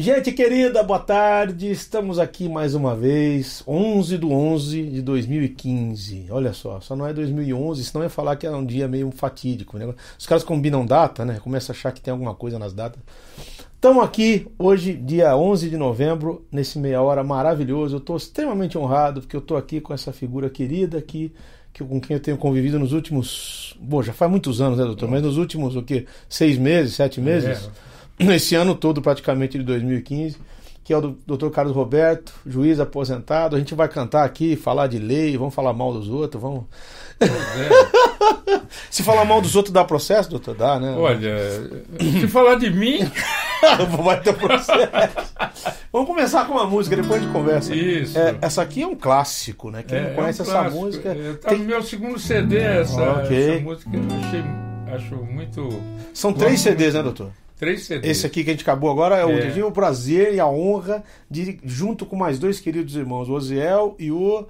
Gente querida, boa tarde. Estamos aqui mais uma vez, 11 do 11 de 2015. Olha só, só não é 2011, senão ia falar que era um dia meio fatídico. Né? Os caras combinam data, né? Começa a achar que tem alguma coisa nas datas. Estamos aqui hoje, dia 11 de novembro, nesse meia hora maravilhoso. Eu estou extremamente honrado porque eu estou aqui com essa figura querida aqui, que, com quem eu tenho convivido nos últimos. Bom, já faz muitos anos, né, doutor? Mas nos últimos, o quê? Seis meses, sete meses? É nesse ano todo, praticamente de 2015, que é o Dr. Carlos Roberto, juiz aposentado. A gente vai cantar aqui, falar de lei, vamos falar mal dos outros, vamos. É. se falar mal dos outros dá processo, doutor? Dá, né? Olha, se falar de mim. vai ter processo. Vamos começar com uma música, depois a gente conversa. Isso. É, essa aqui é um clássico, né? Quem é, não conhece é um essa música. É, tá tem... no meu segundo CD essa, okay. essa música. Eu achei, acho muito. São três CDs, né, doutor? Três CDs. Esse aqui que a gente acabou agora é, é. o tive o prazer e a honra de, junto com mais dois queridos irmãos, o Oziel e o.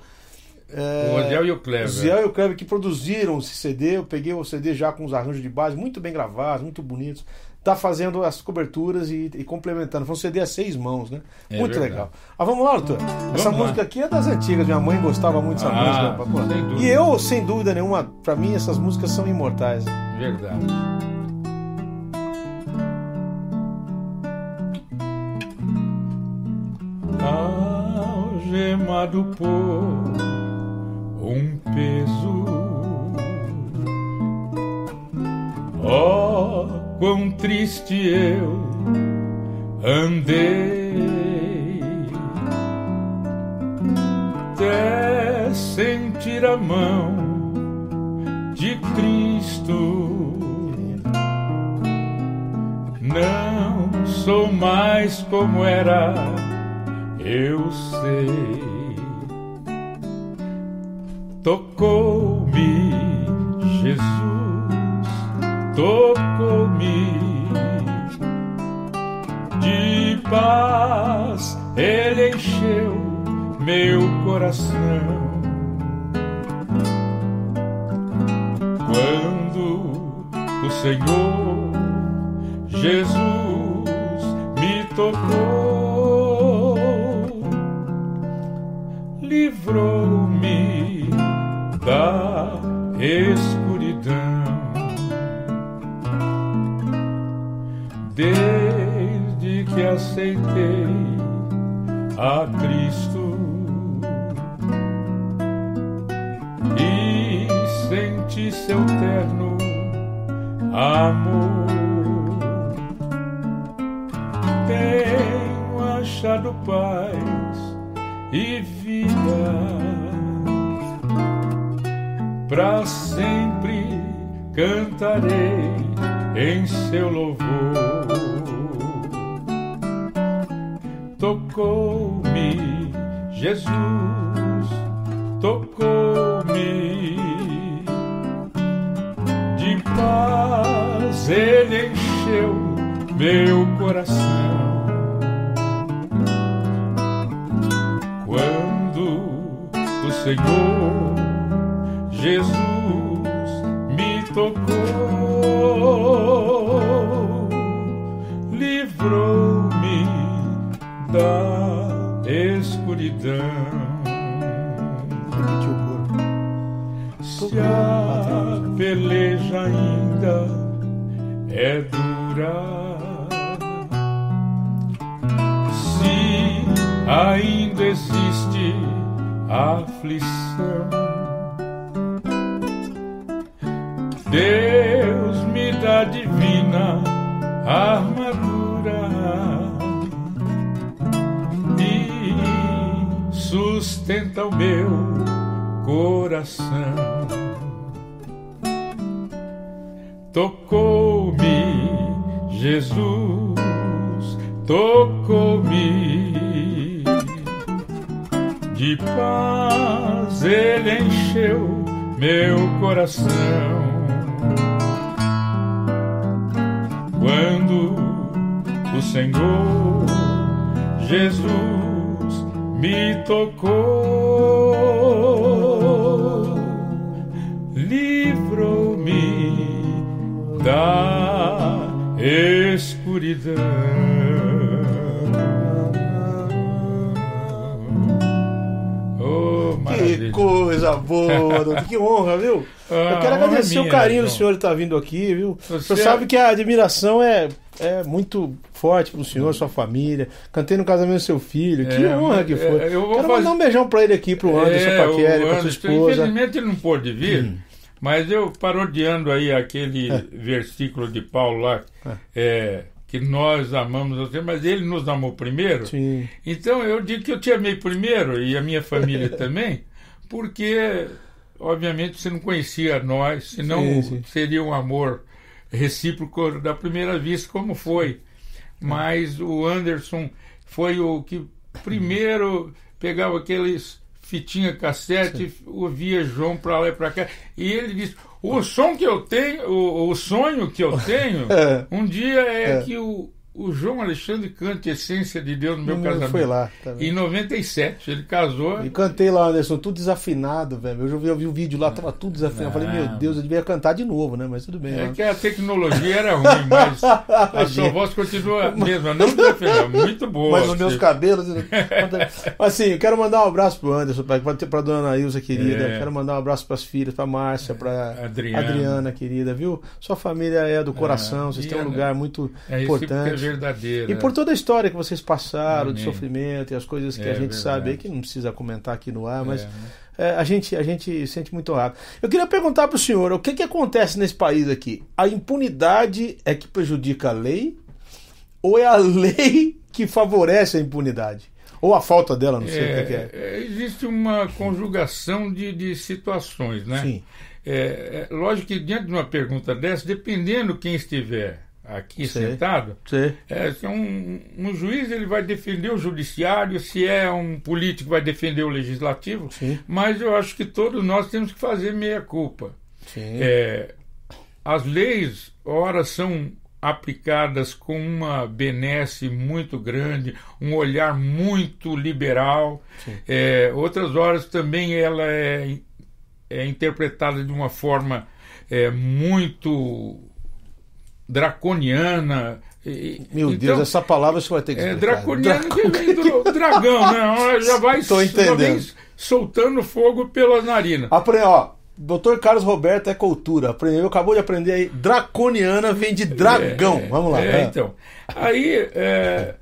É, o Oziel e o Kleber. Oziel e o Kleber que produziram esse CD. Eu peguei o CD já com os arranjos de base, muito bem gravados, muito bonitos. Tá fazendo as coberturas e, e complementando. Foi um CD a seis mãos, né? É muito verdade. legal. Ah, vamos lá, doutor? Vamos Essa lá. música aqui é das antigas. Minha mãe gostava muito dessa ah, música. E eu, sem dúvida nenhuma, para mim, essas músicas são imortais. Verdade. Algemado por um peso. Oh, quão triste eu andei até sentir a mão de Cristo. Não sou mais como era eu sei. Tocou-me Jesus, tocou-me de paz, Ele encheu meu coração. Quando o Senhor Jesus livrou-me da escuridão. Desde que aceitei a Cristo e senti seu terno amor, tenho achado paz e para sempre cantarei em seu louvor. Tocou-me Jesus, tocou-me de paz, ele encheu meu coração Senhor Jesus me tocou, livrou-me da escuridão. Se a peleja ainda é dura, se ainda existe aflição. Armadura e sustenta o meu coração. Tocou-me Jesus, tocou-me de paz ele encheu meu coração. Quando o Senhor Jesus me tocou, livrou-me da escuridão. Coisa boa, que honra, viu? Ah, eu quero agradecer é minha, o carinho do senhor estar vindo aqui, viu? Você... O senhor sabe que a admiração é, é muito forte pro senhor, sua família. Cantei no casamento do seu filho, que é, honra que foi. É, eu quero fazer... mandar um beijão pra ele aqui, pro Anderson é, Paqueri, pra sua esposa. Infelizmente ele não pôde vir. Hum. Mas eu parodiando aí aquele é. versículo de Paulo lá, é. é que nós amamos você, mas ele nos amou primeiro. Sim. Então eu digo que eu te amei primeiro e a minha família também, porque obviamente você não conhecia nós, senão sim, sim. seria um amor recíproco da primeira vista, como foi. Mas o Anderson foi o que primeiro pegava aqueles fitinha cassete, Sim. ouvia João para lá e para cá. E ele disse: o som que eu tenho, o, o sonho que eu tenho, é. um dia é, é, que o, o João Alexandre cante Essência de Deus no meu casamento. Foi lá. Em 97, ele casou. E cantei lá, Anderson, tudo desafinado, velho. Eu já vi, eu vi o vídeo lá, tava tudo desafinado. Eu falei, meu Deus, eu devia cantar de novo, né? Mas tudo bem. É que a tecnologia era ruim, mas a sua voz continua a mesma, não desafinada, muito boa. Mas os meus cabelos. assim, eu quero mandar um abraço pro Anderson, pra, pra dona Ilza querida. É. Quero mandar um abraço pras filhas, pra Márcia, pra Adriana, Adriana querida, viu? Sua família é do coração, vocês têm um lugar muito é importante verdadeira. E por toda a história que vocês passaram, Amém. de sofrimento e as coisas que é, a gente verdade. sabe aí, que não precisa comentar aqui no ar, mas. É, né? É, a, gente, a gente sente muito honrado. Eu queria perguntar para o senhor, o que, que acontece nesse país aqui? A impunidade é que prejudica a lei? Ou é a lei que favorece a impunidade? Ou a falta dela, não sei é, o que é. é. Existe uma conjugação de, de situações, né? Sim. É, é, lógico que diante de uma pergunta dessa, dependendo quem estiver aqui Sim. sentado, Sim. É, se um, um, juiz ele vai defender o judiciário, se é um político vai defender o legislativo, Sim. mas eu acho que todos nós temos que fazer meia culpa. É, as leis, ora, são aplicadas com uma benesse muito grande, um olhar muito liberal. É, outras horas também ela é, é interpretada de uma forma é, muito draconiana. Meu então, Deus, essa palavra você vai ter que explicar. É draconiana que vem do dragão, né? Já vai, já vem soltando fogo pela narina. Apre ó, Dr. Carlos Roberto é cultura. Aprendeu, acabou de aprender aí. Draconiana vem de dragão. É, Vamos lá. É, é. Então, aí é,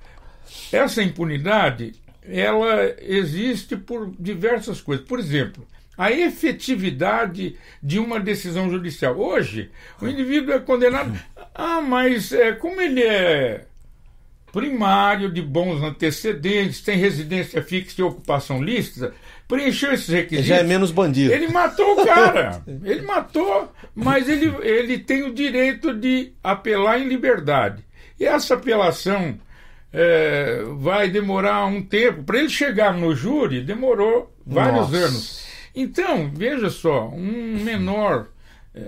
essa impunidade ela existe por diversas coisas. Por exemplo, a efetividade de uma decisão judicial. Hoje, o indivíduo é condenado. Ah, mas é, como ele é primário, de bons antecedentes, tem residência fixa e ocupação lícita, preencheu esses requisitos. Ele já é menos bandido. Ele matou o cara. ele matou, mas ele, ele tem o direito de apelar em liberdade. E essa apelação é, vai demorar um tempo. Para ele chegar no júri, demorou vários Nossa. anos. Então, veja só, um menor,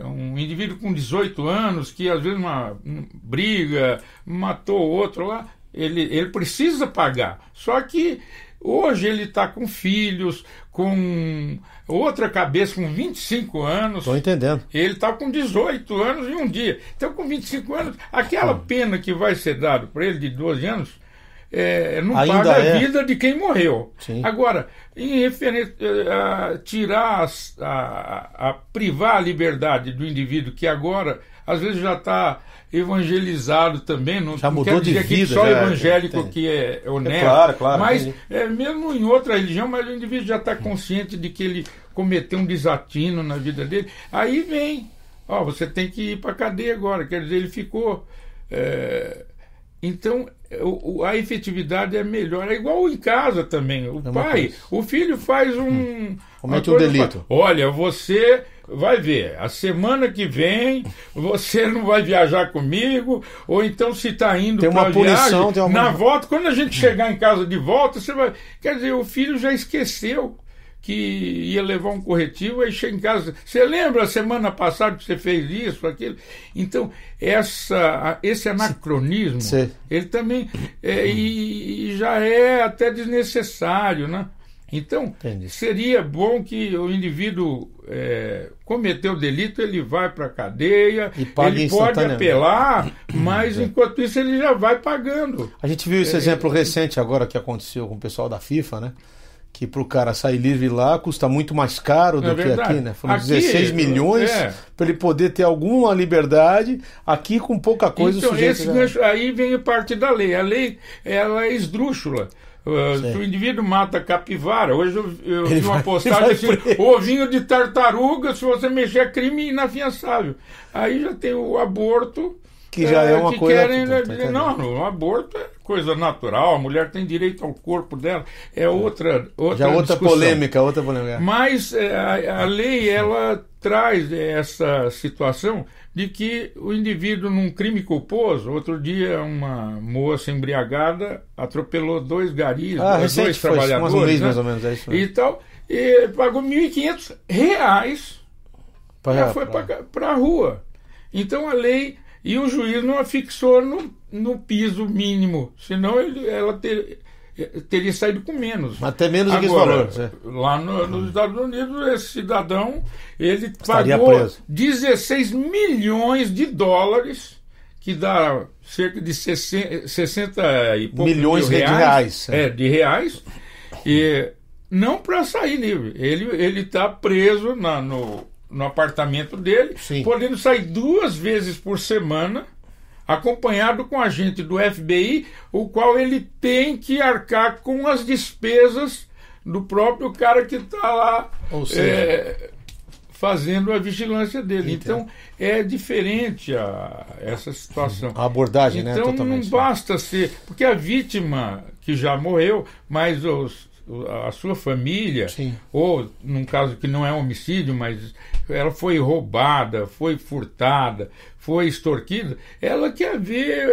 um indivíduo com 18 anos, que às vezes uma, briga, matou outro lá, ele, ele precisa pagar. Só que hoje ele está com filhos, com outra cabeça, com 25 anos. Estou entendendo. Ele está com 18 anos em um dia. Então, com 25 anos, aquela pena que vai ser dada para ele de 12 anos é, não Ainda paga é. a vida de quem morreu. Sim. Agora, em referência a tirar a, a, a, privar a liberdade do indivíduo que agora às vezes já está evangelizado também, não, já mudou não quer dizer de vida, que só já, evangélico que é honesto, é claro, claro, mas é, mesmo em outra religião, mas o indivíduo já está consciente de que ele cometeu um desatino na vida dele, aí vem, ó, você tem que ir para cadeia agora, quer dizer, ele ficou é, então, a efetividade é melhor. É igual em casa também. O é pai, o filho faz um. Hum. Comete um delito. Olha, você vai ver, a semana que vem você não vai viajar comigo, ou então se está indo tem uma punição, viagem, tem uma... na volta, quando a gente chegar em casa de volta, você vai. Quer dizer, o filho já esqueceu que ia levar um corretivo, aí chega em casa. Você lembra a semana passada que você fez isso, aquilo? Então, essa, esse anacronismo, Sim. ele também é, e, e, já é até desnecessário, né? Então, Entendi. seria bom que o indivíduo é, cometeu o delito, ele vai para a cadeia, ele pode apelar, mas é. enquanto isso ele já vai pagando. A gente viu esse é, exemplo recente agora que aconteceu com o pessoal da FIFA, né? Que para o cara sair livre lá custa muito mais caro do é que aqui, né? Foram aqui, 16 milhões é. para ele poder ter alguma liberdade. Aqui com pouca coisa então, o sujeito esse já... gancho, aí vem parte da lei. A lei ela é esdrúxula. Uh, se o indivíduo mata capivara, hoje eu, eu vi uma postagem assim, ovinho de tartaruga, se você mexer é crime inafiançável. Aí já tem o aborto, que já é, é uma coisa. Querem, tá, tá não, o aborto é coisa natural, a mulher tem direito ao corpo dela, é outra outra Já outra discussão. polêmica, outra polêmica. Mas é, a, a lei ela traz essa situação de que o indivíduo num crime culposo, outro dia uma moça embriagada atropelou dois garis, ah, dois foi, trabalhadores, um mês, né? mais ou menos, é isso. E tal, e pagou 1.500 reais, pra, foi para a rua. Então a lei e o juiz não a fixou no, no piso mínimo, senão ele, ela ter, teria saído com menos. Até menos do que esse valor. Lá no, nos Estados Unidos, esse cidadão ele Estaria pagou preso. 16 milhões de dólares, que dá cerca de 60, 60 e poucos milhões reais, de reais. É, de reais. E não para sair livre. Ele está preso na, no, no apartamento dele, Sim. podendo sair duas vezes por semana, acompanhado com agente do FBI, o qual ele tem que arcar com as despesas do próprio cara que está lá é, fazendo a vigilância dele. Então é diferente a, essa situação. A abordagem, então, né? Então não basta ser. Porque a vítima que já morreu, mas os a sua família, Sim. ou num caso que não é homicídio, mas ela foi roubada, foi furtada, foi extorquida, ela quer ver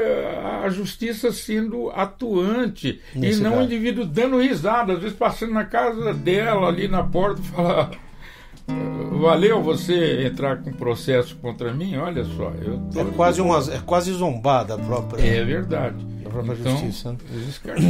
a justiça sendo atuante Nesse e não o indivíduo dando risada, às vezes passando na casa dela, ali na porta, falar. Valeu você entrar com processo contra mim? Olha só, eu tô... é quase uma é quase zombada a própria. É verdade própria então, justiça. Né?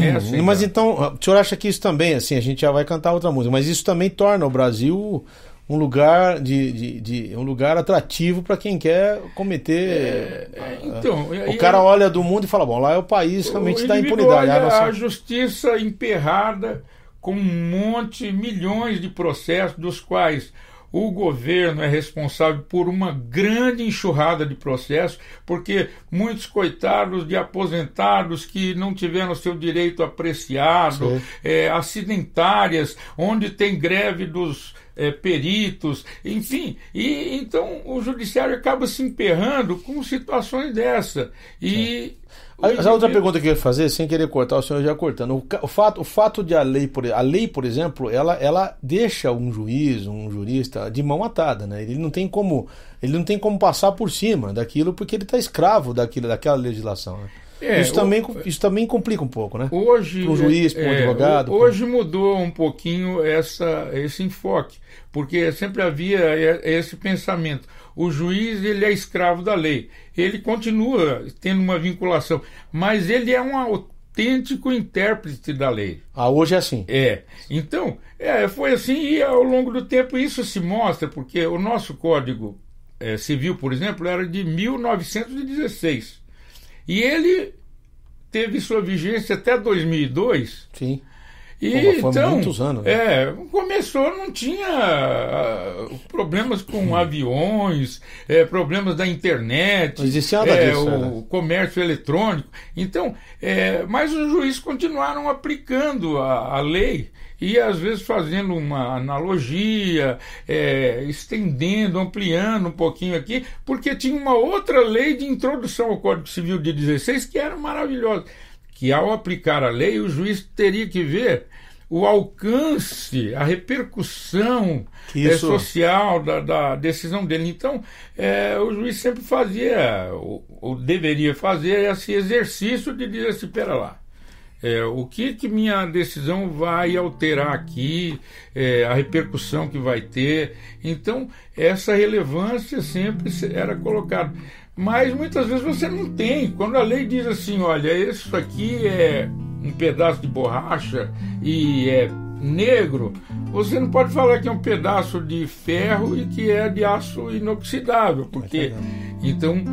É assim, mas então, o senhor acha que isso também, assim, a gente já vai cantar outra música, mas isso também torna o Brasil um lugar de, de, de um lugar atrativo para quem quer cometer. É, é, então, o cara olha do mundo e fala, bom, lá é o país realmente da impunidade. Olha a, nossa... a justiça emperrada com um monte, milhões de processos, dos quais o governo é responsável por uma grande enxurrada de processos, porque muitos coitados de aposentados que não tiveram seu direito apreciado, é, acidentárias, onde tem greve dos é, peritos, enfim. E então o judiciário acaba se emperrando com situações dessa. E a, a outra pergunta que eu ia fazer, sem querer cortar, o senhor já cortando. O, o, fato, o fato de a lei, por, a lei, por exemplo, ela, ela deixa um juiz, um jurista, de mão atada, né? Ele não tem como, ele não tem como passar por cima daquilo porque ele está escravo daquilo, daquela legislação. Né? É, isso, também, o, isso também complica um pouco, né? Hoje, para um juiz, para um é, advogado. Hoje mudou um pouquinho essa, esse enfoque, porque sempre havia esse pensamento o juiz ele é escravo da lei. Ele continua tendo uma vinculação, mas ele é um autêntico intérprete da lei. Ah, hoje é assim. É. Então, é, foi assim e ao longo do tempo isso se mostra, porque o nosso Código é, Civil, por exemplo, era de 1916. E ele teve sua vigência até 2002. Sim. E, Pô, então, muitos anos. Né? É, começou, não tinha uh, problemas com hum. aviões, é, problemas da internet, não existia nada é, disso, o comércio eletrônico. Então, é, mas os juízes continuaram aplicando a, a lei e às vezes fazendo uma analogia, é, estendendo, ampliando um pouquinho aqui, porque tinha uma outra lei de introdução ao Código Civil de 16 que era maravilhosa que ao aplicar a lei o juiz teria que ver o alcance, a repercussão é, social da, da, decisão dele. Então, é, o juiz sempre fazia, ou, ou, deveria fazer, esse exercício de dizer assim: espera lá. É, o que, que minha decisão vai alterar aqui, é, a repercussão que vai ter. Então, essa relevância sempre era colocada mas muitas vezes você não tem. Quando a lei diz assim, olha, isso aqui é um pedaço de borracha e é negro, você não pode falar que é um pedaço de ferro e que é de aço inoxidável, porque então,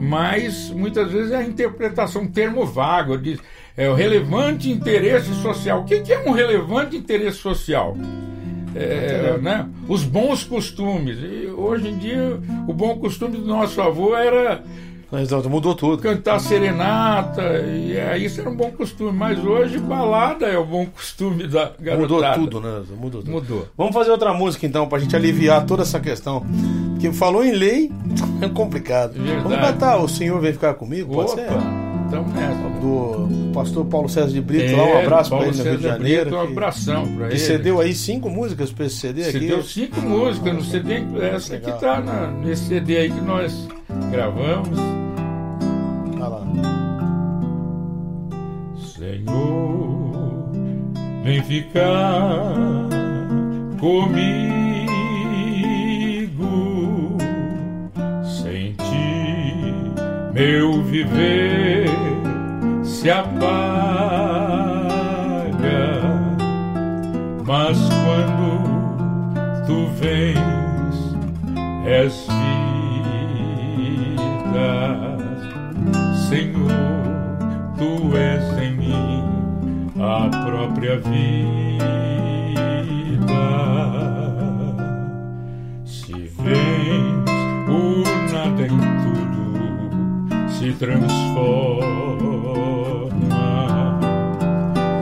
mas muitas vezes é a interpretação, termo vago, diz É o relevante interesse social. O que, que é um relevante interesse social? É, né? Os bons costumes. E hoje em dia, o bom costume do nosso avô era Exato, mudou tudo. Cantar serenata, e é, isso era um bom costume, mas hoje balada é o bom costume da garotada. Mudou tudo, né? Mudou tudo. Mudou. Vamos fazer outra música então, pra gente aliviar toda essa questão. Porque falou em lei, é complicado. Verdade. Vamos cantar O Senhor Vem Ficar Comigo? Pode Opa. ser? Então, nessa. Do pastor Paulo César de Brito, é, lá um abraço para ele no Rio de Janeiro. Brito, um abração para ele. E cedeu aí cinco músicas para esse CD aqui. Cedeu cinco músicas no CD, essa aqui tá na, nesse CD aí que nós gravamos. Senhor, vem ficar comigo. Meu viver se apaga. Mas quando tu vens, és vida, Senhor tu és em mim a própria vida. Se vens, se transforma.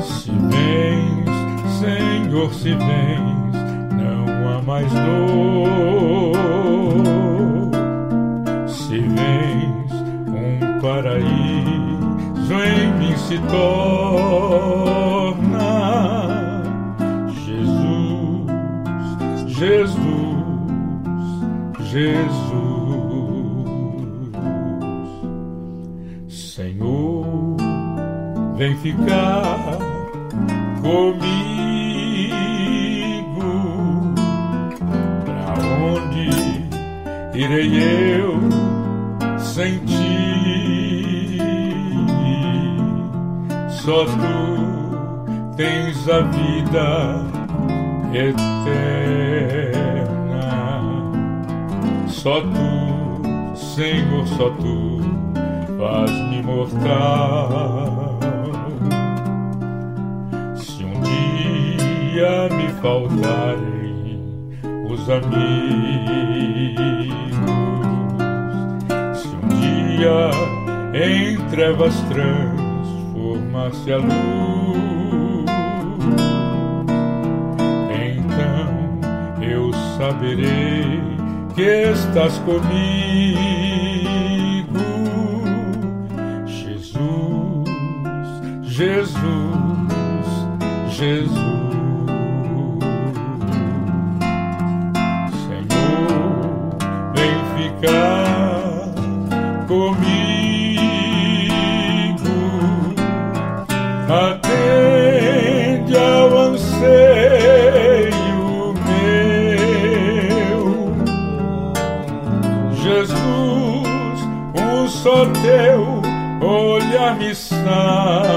Se vens, Senhor, se vens, não há mais dor. Se vens, um paraíso em mim se torna ficar comigo. Para onde irei eu sem ti? só tu tens a vida eterna. Só tu, Senhor, só tu faz-me mortal. Me faltarem os amigos, se um dia em trevas trans forma-se a luz. Então eu saberei que estás comigo, Jesus, Jesus, Jesus. Ficar comigo. atende ao anseio meu. Jesus, um só teu olhar me salva.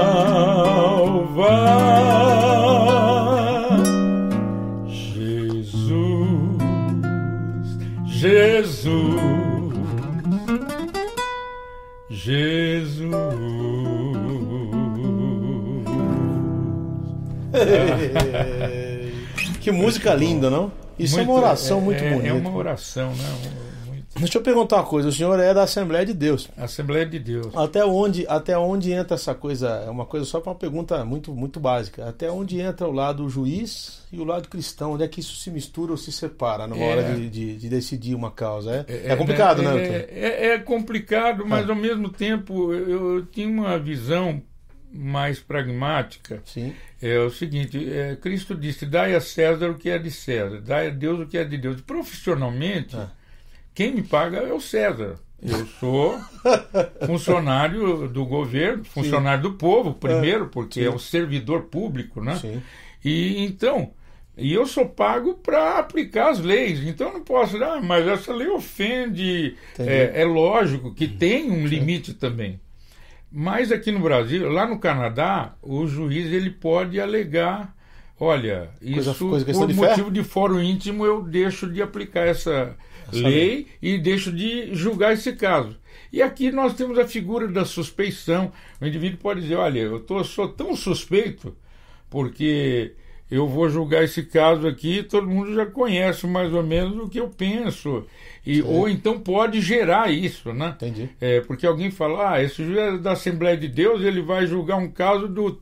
Que música linda, não? Isso muito, é uma oração é, muito é, bonita. É uma oração, né? Muito... Deixa eu perguntar uma coisa. O senhor é da Assembleia de Deus. Assembleia de Deus. Até onde, até onde entra essa coisa? É uma coisa só para uma pergunta muito, muito básica. Até onde entra o lado juiz e o lado cristão? Onde é que isso se mistura ou se separa na é, hora de, de, de, decidir uma causa? É, é, é complicado, né? É, é, é complicado, mas ao mesmo tempo eu, eu tinha uma visão mais pragmática Sim. é o seguinte: é, Cristo disse, dai a César o que é de César, dai a Deus o que é de Deus. Profissionalmente, ah. quem me paga é o César. Eu sou funcionário do governo, funcionário Sim. do povo, primeiro, é. porque Sim. é um servidor público, né? Sim. E então, e eu sou pago para aplicar as leis. Então eu não posso, ah, mas essa lei ofende. É, é, lógico que tem um limite também. Mas aqui no Brasil, lá no Canadá, o juiz ele pode alegar olha, coisa, isso coisa por de motivo de fórum íntimo eu deixo de aplicar essa lei e deixo de julgar esse caso. E aqui nós temos a figura da suspeição. O indivíduo pode dizer, olha, eu tô, sou tão suspeito porque eu vou julgar esse caso aqui, todo mundo já conhece mais ou menos o que eu penso. E, ou então pode gerar isso, né? Entendi. É, porque alguém fala, ah, esse juiz é da Assembleia de Deus, ele vai julgar um caso do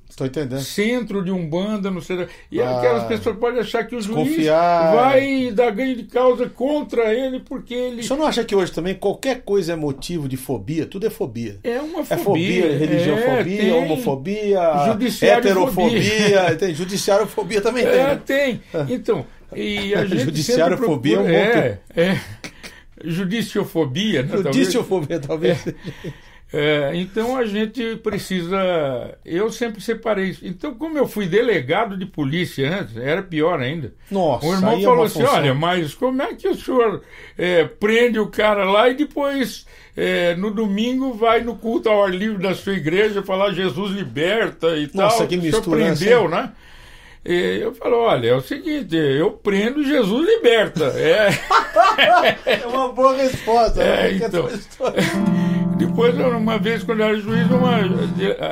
centro de Umbanda, não sei. E ah, aquelas pessoas podem achar que o juiz vai dar ganho de causa contra ele porque ele. Você não acha que hoje também qualquer coisa é motivo de fobia? Tudo é fobia. É uma fobia. É fobia, religiofobia, é, homofobia, heterofobia, tem judiciarofobia também tem. É, né? tem. Então. E a gente Judiciarofobia procura, é um é, é judiciofobia, né? Judiciofobia, talvez. talvez. É, é, então a gente precisa. Eu sempre separei isso. Então, como eu fui delegado de polícia antes, era pior ainda. Nossa, o irmão é falou é assim: função. olha, mas como é que o senhor é, prende o cara lá e depois. É, no domingo vai no culto ao ar livre da sua igreja falar Jesus liberta e Nossa, tal. Que mistura, senhor prendeu, né? E eu falo, olha, é o seguinte, eu prendo Jesus liberta. É, é uma boa resposta. É, né? então. Depois, uma vez, quando eu era juiz, uma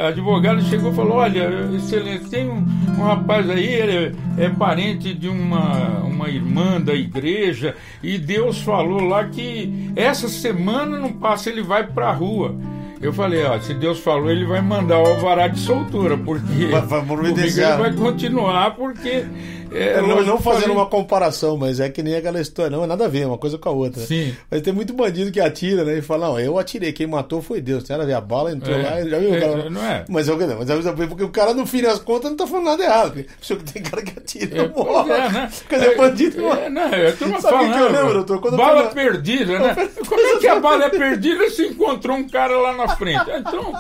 advogada chegou e falou, olha, excelência, tem um, um rapaz aí, ele é, é parente de uma, uma irmã da igreja, e Deus falou lá que essa semana não passa, ele vai para a rua. Eu falei, ó, se Deus falou, ele vai mandar o alvará de soltura, porque vai, vai, ele vai continuar, porque é, é, não, não fazendo uma comparação, mas é que nem aquela história, não é nada a ver, uma coisa com a outra. Sim. Mas tem muito bandido que atira, né? E fala, não, eu atirei, quem matou foi Deus. Tem nada a ver, a bala entrou é, lá e já viu o é, cara. Não é. Mas é o que não, mas é porque o cara, no fim das contas, não tá falando nada errado. Porque tem cara que atira é, morre. É, né? Quer dizer, bandido é, não. É, Sabe o que eu lembro, doutor? Quando bala fui... perdida, né? Como é que a bala é perdida se encontrou um cara lá na frente? Então.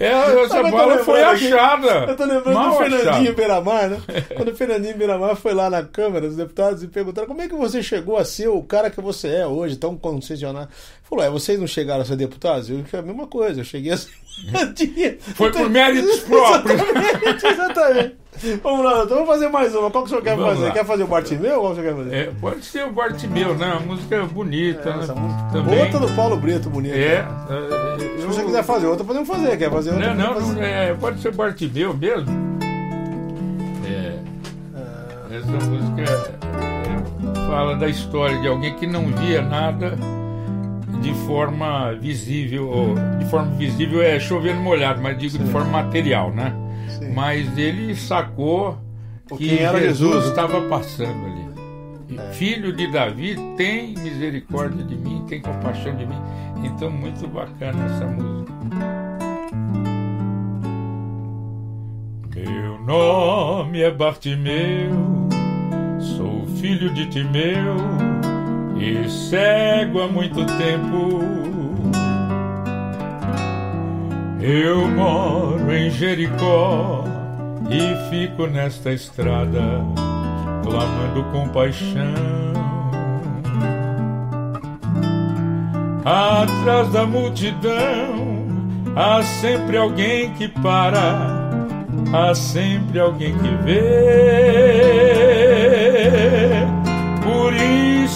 É, essa bala foi achada. Eu tô lembrando do Fernandinho Beiramar, né? Quando o Fernandinho Beiramar foi lá na Câmara dos Deputados e perguntaram como é que você chegou a ser o cara que você é hoje, tão concessionário. Falou, é, vocês não chegaram a ser deputados? Eu disse a mesma coisa, eu cheguei a ser Foi por méritos próprios. Exatamente, exatamente. Vamos lá, então vamos fazer mais uma. Qual que o senhor quer vamos fazer? Lá. Quer fazer o Bartimeu ou qual que o senhor quer fazer? É, pode ser o Bartimeu, né? Uma música bonita, é, né? Música... Também. Outra do Paulo Brito, bonita. É. é Se você quiser fazer outra, podemos fazer. Quer fazer outra? Não, não, fazer. É, pode ser o Bartimeu mesmo. É. Essa música é, fala da história de alguém que não via nada de forma visível, de forma visível é chovendo molhado, mas digo Sim. de forma material, né? Sim. Mas ele sacou que Jesus estava passando ali. É. Filho de Davi, tem misericórdia de mim, tem compaixão de mim. Então, muito bacana essa música. Meu nome é Bartimeu, filho de Timeu e cego há muito tempo. Eu moro em Jericó e fico nesta estrada clamando compaixão. Atrás da multidão há sempre alguém que para, há sempre alguém que vê.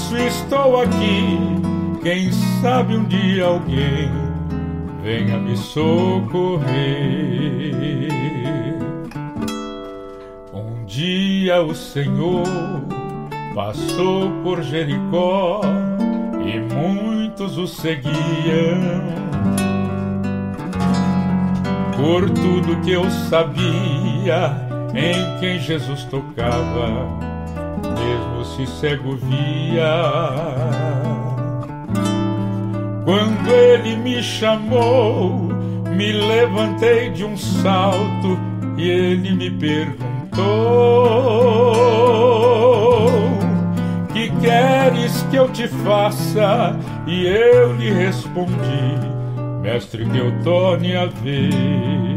Isso estou aqui. Quem sabe um dia alguém venha me socorrer. Um dia o Senhor passou por Jericó e muitos o seguiam. Por tudo que eu sabia em quem Jesus tocava se cego via. Quando ele me chamou, me levantei de um salto e ele me perguntou: Que queres que eu te faça? E eu lhe respondi: Mestre, que eu torne a ver.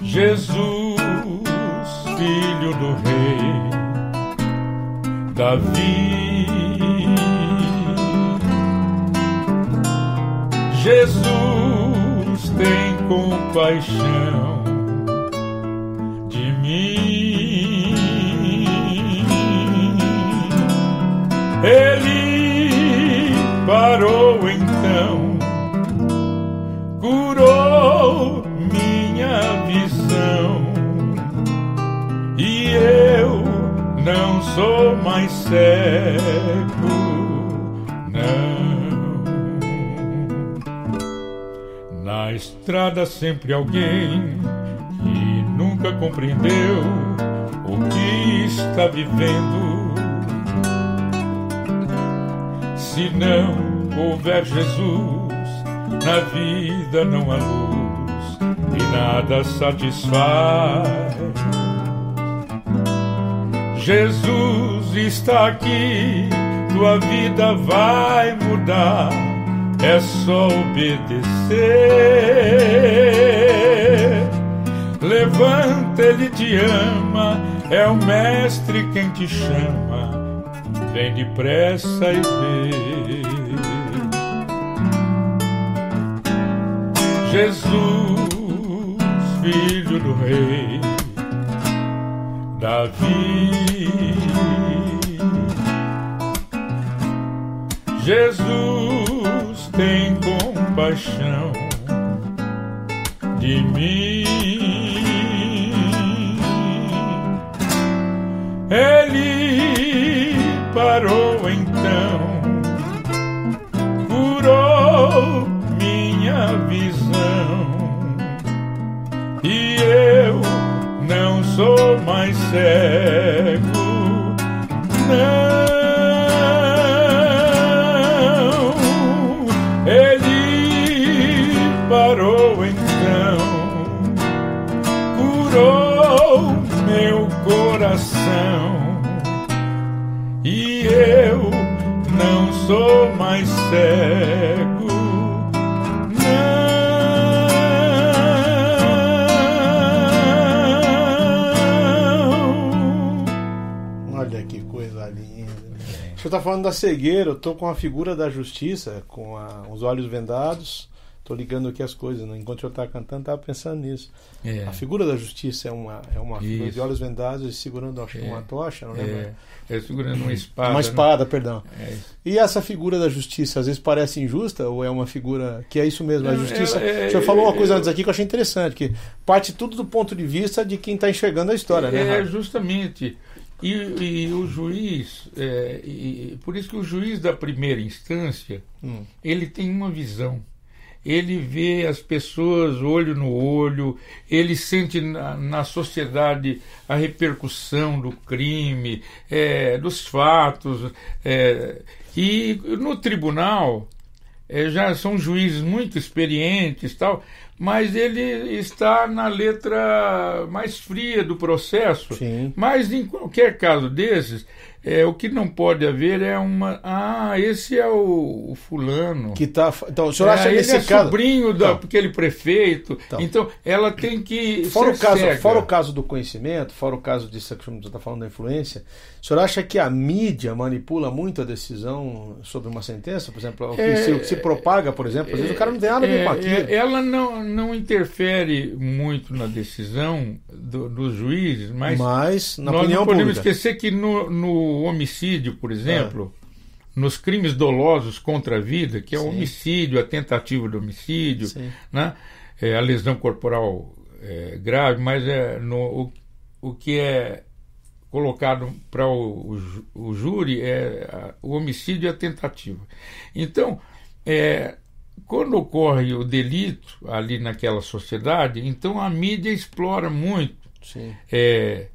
Jesus filho do rei Davi. Jesus tem compaixão mim. Ele parou sou mais cego, não. Na estrada sempre alguém que nunca compreendeu o que está vivendo Se não houver Jesus, na vida não há luz e nada satisfaz. Jesus está aqui, tua vida vai mudar, é só obedecer. Levanta, ele te ama, é o Mestre quem te chama vem depressa e vê. Jesus, filho do rei Davi. Jesus tem compaixão de mim. Ele parou cego, não. Ele parou então, curou meu coração e eu não sou mais cego. Você está falando da cegueira, eu estou com a figura da justiça, com a, os olhos vendados. Estou ligando aqui as coisas, né? enquanto eu estava cantando, estava pensando nisso. É. A figura da justiça é uma, é uma figura de olhos vendados e segurando acho, é. uma tocha, não lembro? É. É segurando uma espada. Uma espada, né? perdão. É e essa figura da justiça às vezes parece injusta ou é uma figura que é isso mesmo? A justiça. É, é, o senhor falou uma coisa antes aqui que eu achei interessante, que parte tudo do ponto de vista de quem está enxergando a história, né? É, justamente. E, e, o juiz, é, e, por isso que o juiz da primeira instância, hum. ele tem uma visão ele vê as pessoas olho no olho, ele sente na, na sociedade a repercussão do crime, é, dos fatos. É, e no tribunal é, já são juízes muito experientes tal, mas ele está na letra mais fria do processo. Sim. Mas em qualquer caso desses, é, o que não pode haver é uma. Ah, esse é o, o fulano. Que tá. Então, o senhor acha é, nesse é caso. sobrinho então, daquele prefeito. Então, então, ela tem que. Fora o, caso, fora o caso do conhecimento, fora o caso disso que você está falando da influência, o senhor acha que a mídia manipula muito a decisão sobre uma sentença? Por exemplo, o que, é, se, o que se propaga, por exemplo, às vezes o cara não tem nada a ver com é, aquilo. Ela não, não interfere muito na decisão do, dos juízes, mas, mas na nós não podemos pública. esquecer que no, no homicídio, por exemplo, é. nos crimes dolosos contra a vida, que é o homicídio, a tentativa de homicídio, né? É, a lesão corporal é, grave, mas é no, o, o que é colocado para o, o, o, júri é a, o homicídio e a tentativa. Então, é, quando ocorre o delito ali naquela sociedade, então a mídia explora muito. É,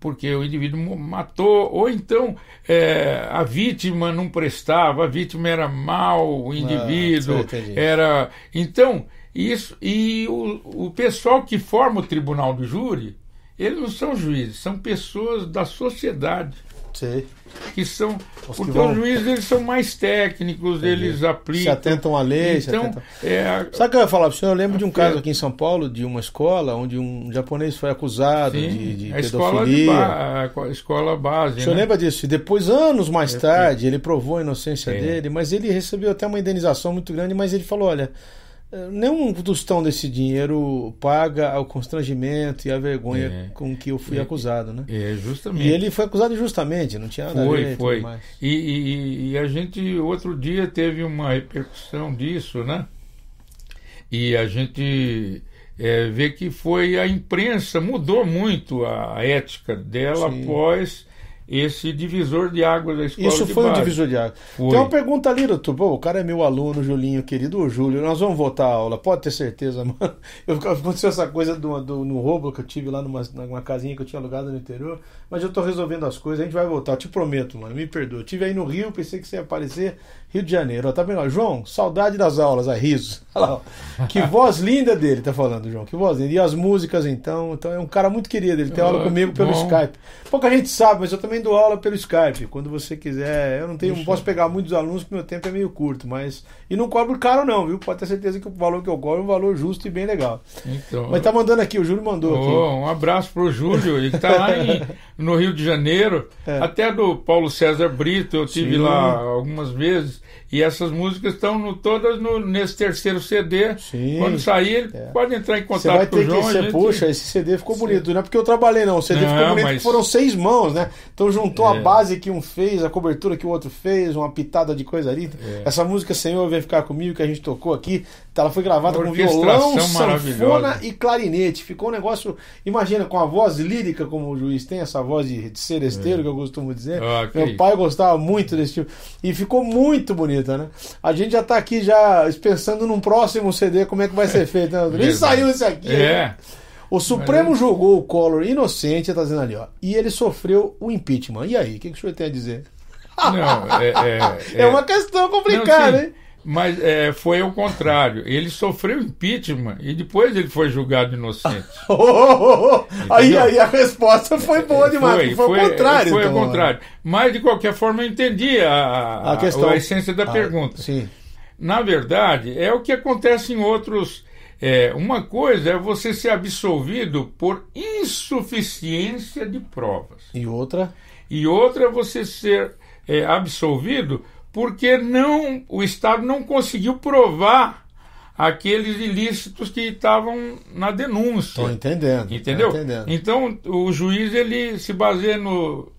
porque o indivíduo matou, ou então é, a vítima não prestava, a vítima era mal, o ah, indivíduo ah, era. Então, isso. E o, o pessoal que forma o tribunal do júri, eles não são juízes, são pessoas da sociedade. Sim. Que são. Os porque vão... os juízes eles são mais técnicos, Entendi. eles aplicam. Se atentam à lei. Então, atentam... É, Sabe o que eu ia falar para o senhor? Eu lembro de um caso aqui em São Paulo, de uma escola, onde um japonês foi acusado Sim, de, de a pedofilia. Escola ba... a escola base. O senhor né? lembra disso? E depois, anos mais é, tarde, ele provou a inocência é. dele, mas ele recebeu até uma indenização muito grande, mas ele falou: olha nenhum tostão desse dinheiro paga o constrangimento e a vergonha é. com que eu fui é, acusado, né? É, justamente. E ele foi acusado injustamente, não tinha nada foi, a ver. Foi, foi. E, e, e, a gente, outro dia, teve uma repercussão disso, né? E a gente é, vê que foi a imprensa, mudou muito a ética dela Sim. após esse divisor de águas da escola Isso foi um divisor de águas. Foi. Tem uma pergunta ali, doutor. Pô, o cara é meu aluno, Julinho, querido. Júlio, nós vamos voltar a aula, pode ter certeza, mano. Eu, aconteceu essa coisa do, do, no roubo que eu tive lá numa, numa casinha que eu tinha alugado no interior, mas eu tô resolvendo as coisas, a gente vai voltar, te prometo, mano, me perdoa. Eu tive aí no Rio, pensei que você ia aparecer, Rio de Janeiro. Ó, tá vendo? João, saudade das aulas, a riso. Olha lá, ó. Que voz linda dele, tá falando, João. Que voz linda. E as músicas, então. Então é um cara muito querido. Ele tem aula comigo pelo bom. Skype. Pouca gente sabe, mas eu também dou aula pelo Skype. Quando você quiser. Eu não tenho, não posso pegar muitos alunos, porque meu tempo é meio curto, mas. E não cobro caro, não, viu? Pode ter certeza que o valor que eu cobro é um valor justo e bem legal. Então, mas tá mandando aqui, o Júlio mandou oh, aqui. Um abraço pro Júlio, ele tá lá em, no Rio de Janeiro. É. Até do Paulo César Brito, eu tive Sim. lá algumas vezes. E essas músicas estão no, todas no, nesse terceiro CD. Sim. Quando sair, é. pode entrar em contato vai com o João. Que, você, gente... Puxa, esse CD ficou Sim. bonito. Não é porque eu trabalhei, não. O CD não, ficou bonito mas... foram seis mãos, né? Então juntou é. a base que um fez, a cobertura que o outro fez, uma pitada de coisa ali. É. Essa música Senhor Vem Ficar Comigo, que a gente tocou aqui, ela foi gravada com violão, sanfona e clarinete. Ficou um negócio, imagina, com a voz lírica, como o juiz tem, essa voz de, seresteiro, é. que eu costumo dizer. Ah, Meu pai gostava muito desse tipo. E ficou muito bonito né? A gente já está aqui já pensando num próximo CD, como é que vai ser feito. Né? Nem saiu esse aqui. É. Né? O Supremo Mas... julgou o Collor inocente, está dizendo ali, ó. E ele sofreu o impeachment. E aí, o que, que o senhor tem a dizer? Não, é, é, é, uma questão complicada, não, hein? Mas é, foi o contrário. Ele sofreu impeachment e depois ele foi julgado inocente. oh, oh, oh. Aí, aí a resposta foi boa demais. Foi, foi, foi o contrário. Foi então, o contrário. Mas, de qualquer forma, eu entendi a, a, questão. a essência da ah, pergunta. Sim. Na verdade, é o que acontece em outros. É, uma coisa é você ser absolvido por insuficiência de provas. E outra? E outra é você ser é, absolvido porque não o Estado não conseguiu provar aqueles ilícitos que estavam na denúncia. Estou entendendo. Entendeu? entendendo. Então o juiz ele se baseia no,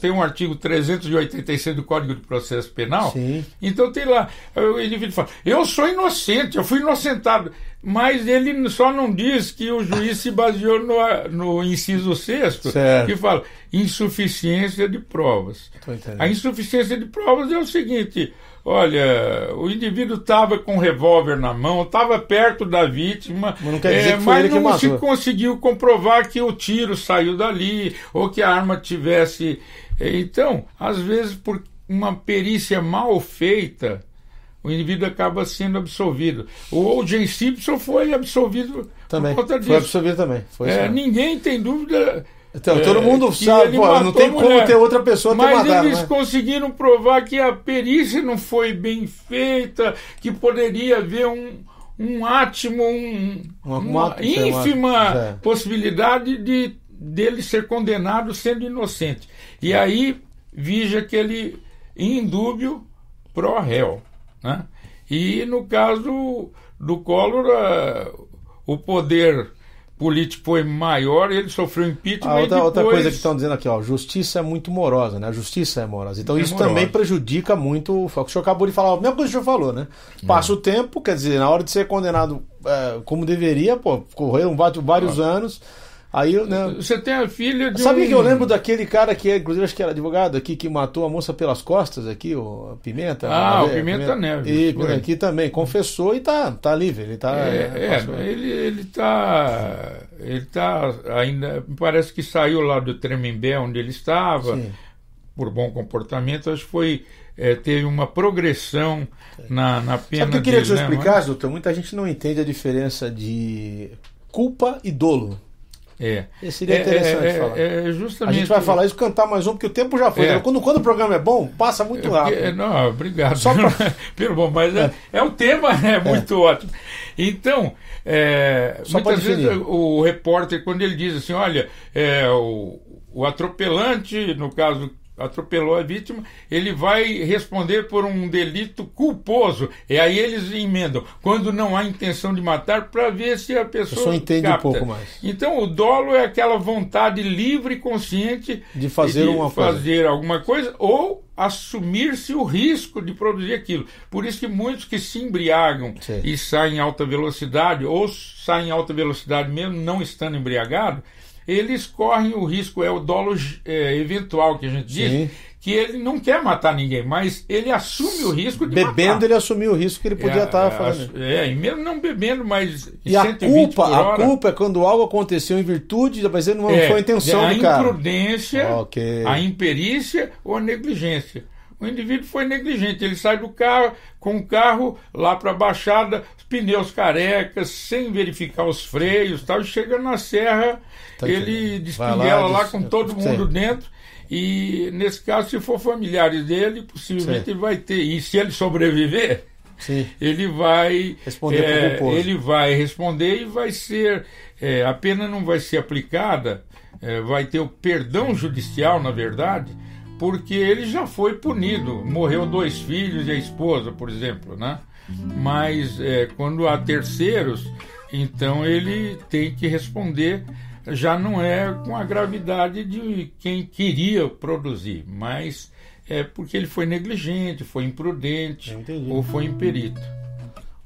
tem um artigo 386 do Código de Processo Penal. Sim. Então tem lá, o indivíduo fala, eu sou inocente, eu fui inocentado. Mas ele só não diz que o juiz se baseou no, no inciso sexto, que fala insuficiência de provas. A insuficiência de provas é o seguinte: olha, o indivíduo estava com um revólver na mão, estava perto da vítima, mas não, é, mas não se conseguiu comprovar que o tiro saiu dali ou que a arma tivesse. É, então, às vezes, por uma perícia mal feita, o indivíduo acaba sendo absolvido. O O.J. Simpson foi absolvido também. por conta disso. Foi absolvido também. Foi é, ninguém tem dúvida. Então, todo mundo é, sabe, pô, não tem como ter outra pessoa Mas ter matado, eles né? conseguiram provar que a perícia não foi bem feita, que poderia haver um, um átimo, um, uma, uma ínfima é. possibilidade de dele ser condenado sendo inocente. E aí, vija que ele, indúbio, pró réu. Né? E no caso do Collor, uh, o poder político foi maior, ele sofreu impeachment. Ah, outra, depois... outra coisa que estão dizendo aqui, ó, justiça é muito morosa, né? A justiça é morosa. Então é isso morosa. também prejudica muito. O que o senhor acabou de falar, a mesma coisa que o senhor falou, né? Passa é. o tempo, quer dizer, na hora de ser condenado é, como deveria, pô, correram vários ah. anos. Aí, né, Você tem a filha de Sabe um... que eu lembro daquele cara que, é, inclusive, acho que era advogado aqui, que matou a moça pelas costas aqui, o Pimenta? Ah, o Pimenta, Pimenta Neves. E aqui também, confessou e tá, tá livre. Ele tá. É, é ele, ele tá. Ele tá ainda. Parece que saiu lá do Tremembé, onde ele estava, Sim. por bom comportamento, acho que foi. É, teve uma progressão na, na pena. Sabe o que eu queria dele, que você né, explicasse, doutor? Muita gente não entende a diferença de culpa e dolo. É. Esse seria interessante é, é, falar. É, justamente... A gente vai falar isso, cantar mais um, porque o tempo já foi. É. Quando, quando o programa é bom, passa muito rápido. É, não, obrigado. Só pra... Pelo bom, mas é, é. o tema é muito ótimo. Então, é, muitas vezes o repórter, quando ele diz assim, olha, é, o, o atropelante, no caso atropelou a vítima, ele vai responder por um delito culposo. E aí eles emendam, quando não há intenção de matar, para ver se a pessoa. Pessoa entende capta. um pouco mais. Então o dolo é aquela vontade livre e consciente de fazer, de uma fazer coisa. alguma coisa ou assumir-se o risco de produzir aquilo. Por isso que muitos que se embriagam Sim. e saem em alta velocidade, ou saem em alta velocidade mesmo não estando embriagado, eles correm o risco, é o dolo é, eventual que a gente diz, Sim. que ele não quer matar ninguém, mas ele assume o risco de Bebendo, matar. ele assumiu o risco que ele podia é, estar fazendo. É, e mesmo não bebendo, mas E a culpa, a culpa é quando algo aconteceu em virtude, mas não é, foi a intenção do cara. A imprudência, okay. a imperícia ou a negligência. O indivíduo foi negligente, ele sai do carro com o carro lá para a baixada, pneus carecas, sem verificar os freios, tal, e chega na serra, tá ele despinguela lá, lá com todo mundo dentro. E nesse caso, se for familiares dele, possivelmente ele vai ter. E se ele sobreviver, Sim. ele vai responder é, ele vai responder e vai ser é, a pena não vai ser aplicada, é, vai ter o perdão judicial, na verdade porque ele já foi punido. Morreu dois filhos e a esposa, por exemplo, né? Mas é, quando há terceiros, então ele tem que responder. Já não é com a gravidade de quem queria produzir, mas é porque ele foi negligente, foi imprudente ou foi imperito.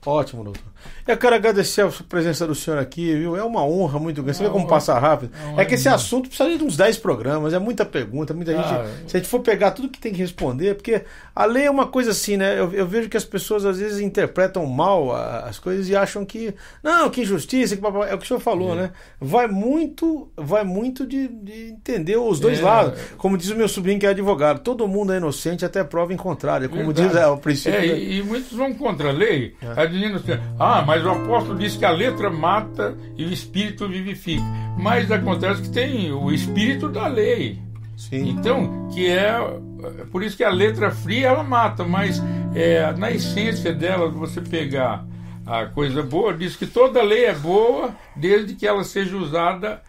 Ótimo, doutor. Eu quero agradecer a presença do senhor aqui, viu? É uma honra muito grande. Você vê como passa rápido. É que esse assunto precisa de uns 10 programas, é muita pergunta, muita gente. Ah, se a gente for pegar tudo que tem que responder, porque a lei é uma coisa assim, né? Eu, eu vejo que as pessoas às vezes interpretam mal as coisas e acham que. Não, que injustiça, que é o que o senhor falou, é. né? Vai muito, vai muito de, de entender os dois é. lados. Como diz o meu sobrinho que é advogado, todo mundo é inocente até prova em contrário. Como Verdade. diz é, o princípio. É, e, e, muitos vão contra a lei, é. dizendo assim, ah, mas o apóstolo diz que a letra mata e o espírito vivifica. Mas acontece que tem o espírito da lei. Sim. Então, que é por isso que a letra fria ela mata, mas é, na essência dela, você pegar a coisa boa, diz que toda lei é boa desde que ela seja usada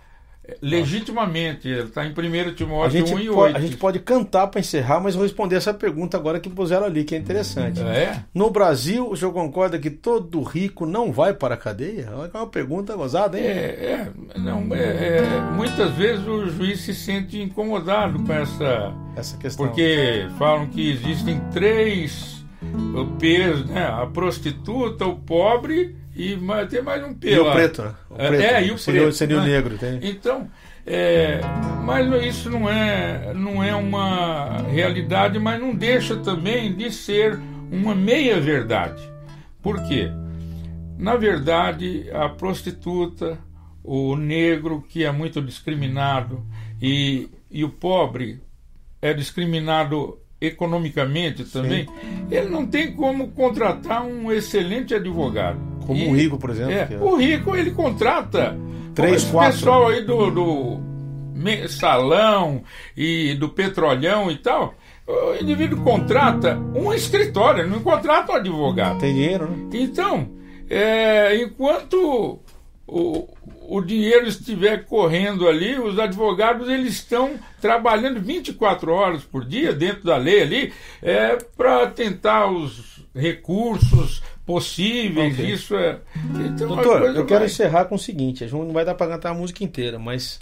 legitimamente. Está em 1 Timóteo 1 e 8. Pode, a gente pode cantar para encerrar, mas vou responder essa pergunta agora que puseram ali, que é interessante. É? No Brasil, o senhor concorda que todo rico não vai para a cadeia? É uma pergunta gozada, hein? É, é não, é, é, muitas vezes o juiz se sente incomodado com essa, essa questão. Porque falam que existem três pesos, né? A prostituta, o pobre e mais, tem mais um P e lá. o preto, né? O preto, é, e o seria, preto. Seria né? o negro. Tem. Então, é, mas isso não é, não é uma realidade, mas não deixa também de ser uma meia-verdade. Por quê? Na verdade, a prostituta, o negro, que é muito discriminado, e, e o pobre é discriminado economicamente também, Sim. ele não tem como contratar um excelente advogado. Como e, o rico, por exemplo. É, é. O rico ele contrata três, esse quatro. pessoal aí do, do salão e do petrolhão e tal. O indivíduo contrata um escritório, não contrata um advogado. Tem dinheiro, né? Então, é, enquanto o, o dinheiro estiver correndo ali, os advogados eles estão trabalhando 24 horas por dia dentro da lei ali é, para tentar os recursos possíveis. Okay. Isso é. Então, é Doutor, eu quero encerrar com o seguinte: a gente não vai dar para cantar a música inteira, mas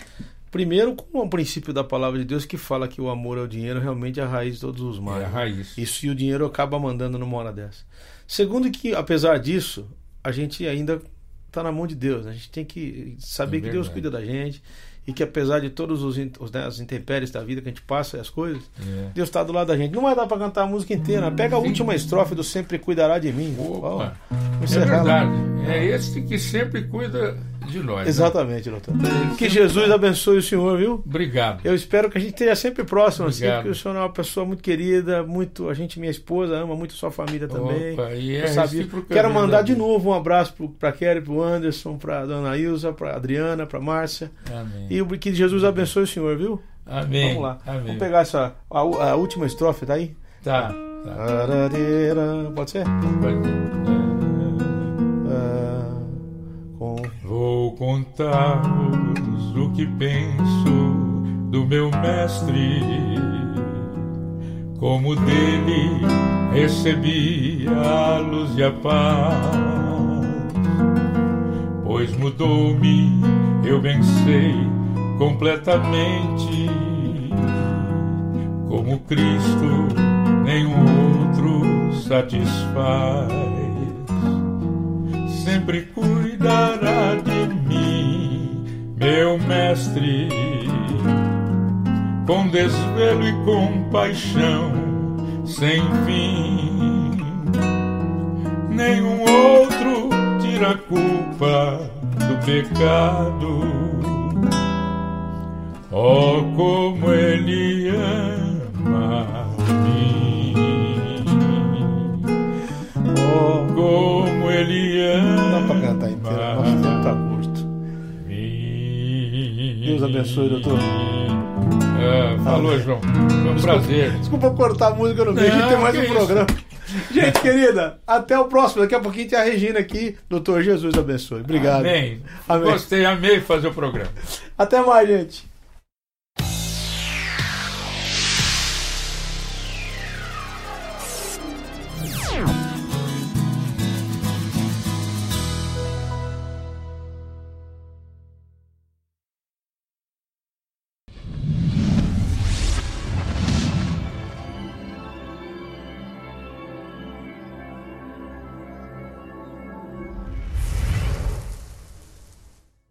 Primeiro, com o princípio da palavra de Deus que fala que o amor ao dinheiro realmente é a raiz de todos os males. É a raiz. Isso e o dinheiro acaba mandando numa hora dessa. Segundo, que apesar disso, a gente ainda está na mão de Deus. A gente tem que saber é que Deus cuida da gente e que apesar de todos os, os né, as intempéries da vida que a gente passa e as coisas, é. Deus está do lado da gente. Não vai dar para cantar a música inteira. Pega a Sim. última estrofe do Sempre Cuidará de Mim. Opa. É verdade. É esse que sempre cuida de nós. Né? Exatamente, né? doutor. Que Jesus abençoe o senhor, viu? Obrigado. Eu espero que a gente esteja sempre próximo, assim, Obrigado. assim, porque o senhor é uma pessoa muito querida, muito. A gente, minha esposa, ama muito sua família também. Opa, e é sabia. Quero mandar de novo um abraço para Kelly, para o Anderson, para dona Ilza, para Adriana, para Márcia. Amém. E que Jesus abençoe o senhor, viu? Amém. Vamos lá. Amém. Vamos pegar essa, a, a última estrofe, tá aí? Tá. tá. Pode ser? Pode. Vou contar-vos o que penso do meu mestre. como dele recebi a luz e a paz. Pois mudou-me, eu vencei completamente. Como Cristo, nenhum outro satisfaz. Sempre cuidará de mim, meu mestre com desvelo e compaixão sem fim. Nenhum outro tira a culpa do pecado. Oh, como ele ama mim. Oh, como Deus abençoe, doutor. É, falou, ah, João. Foi um desculpa, prazer. Desculpa cortar a música no meio, a gente tem mais um isso? programa. Gente querida, até o próximo. Daqui a pouquinho tem a Regina aqui. Doutor Jesus abençoe. Obrigado. Amém. Amém. Gostei, amei fazer o programa. Até mais, gente.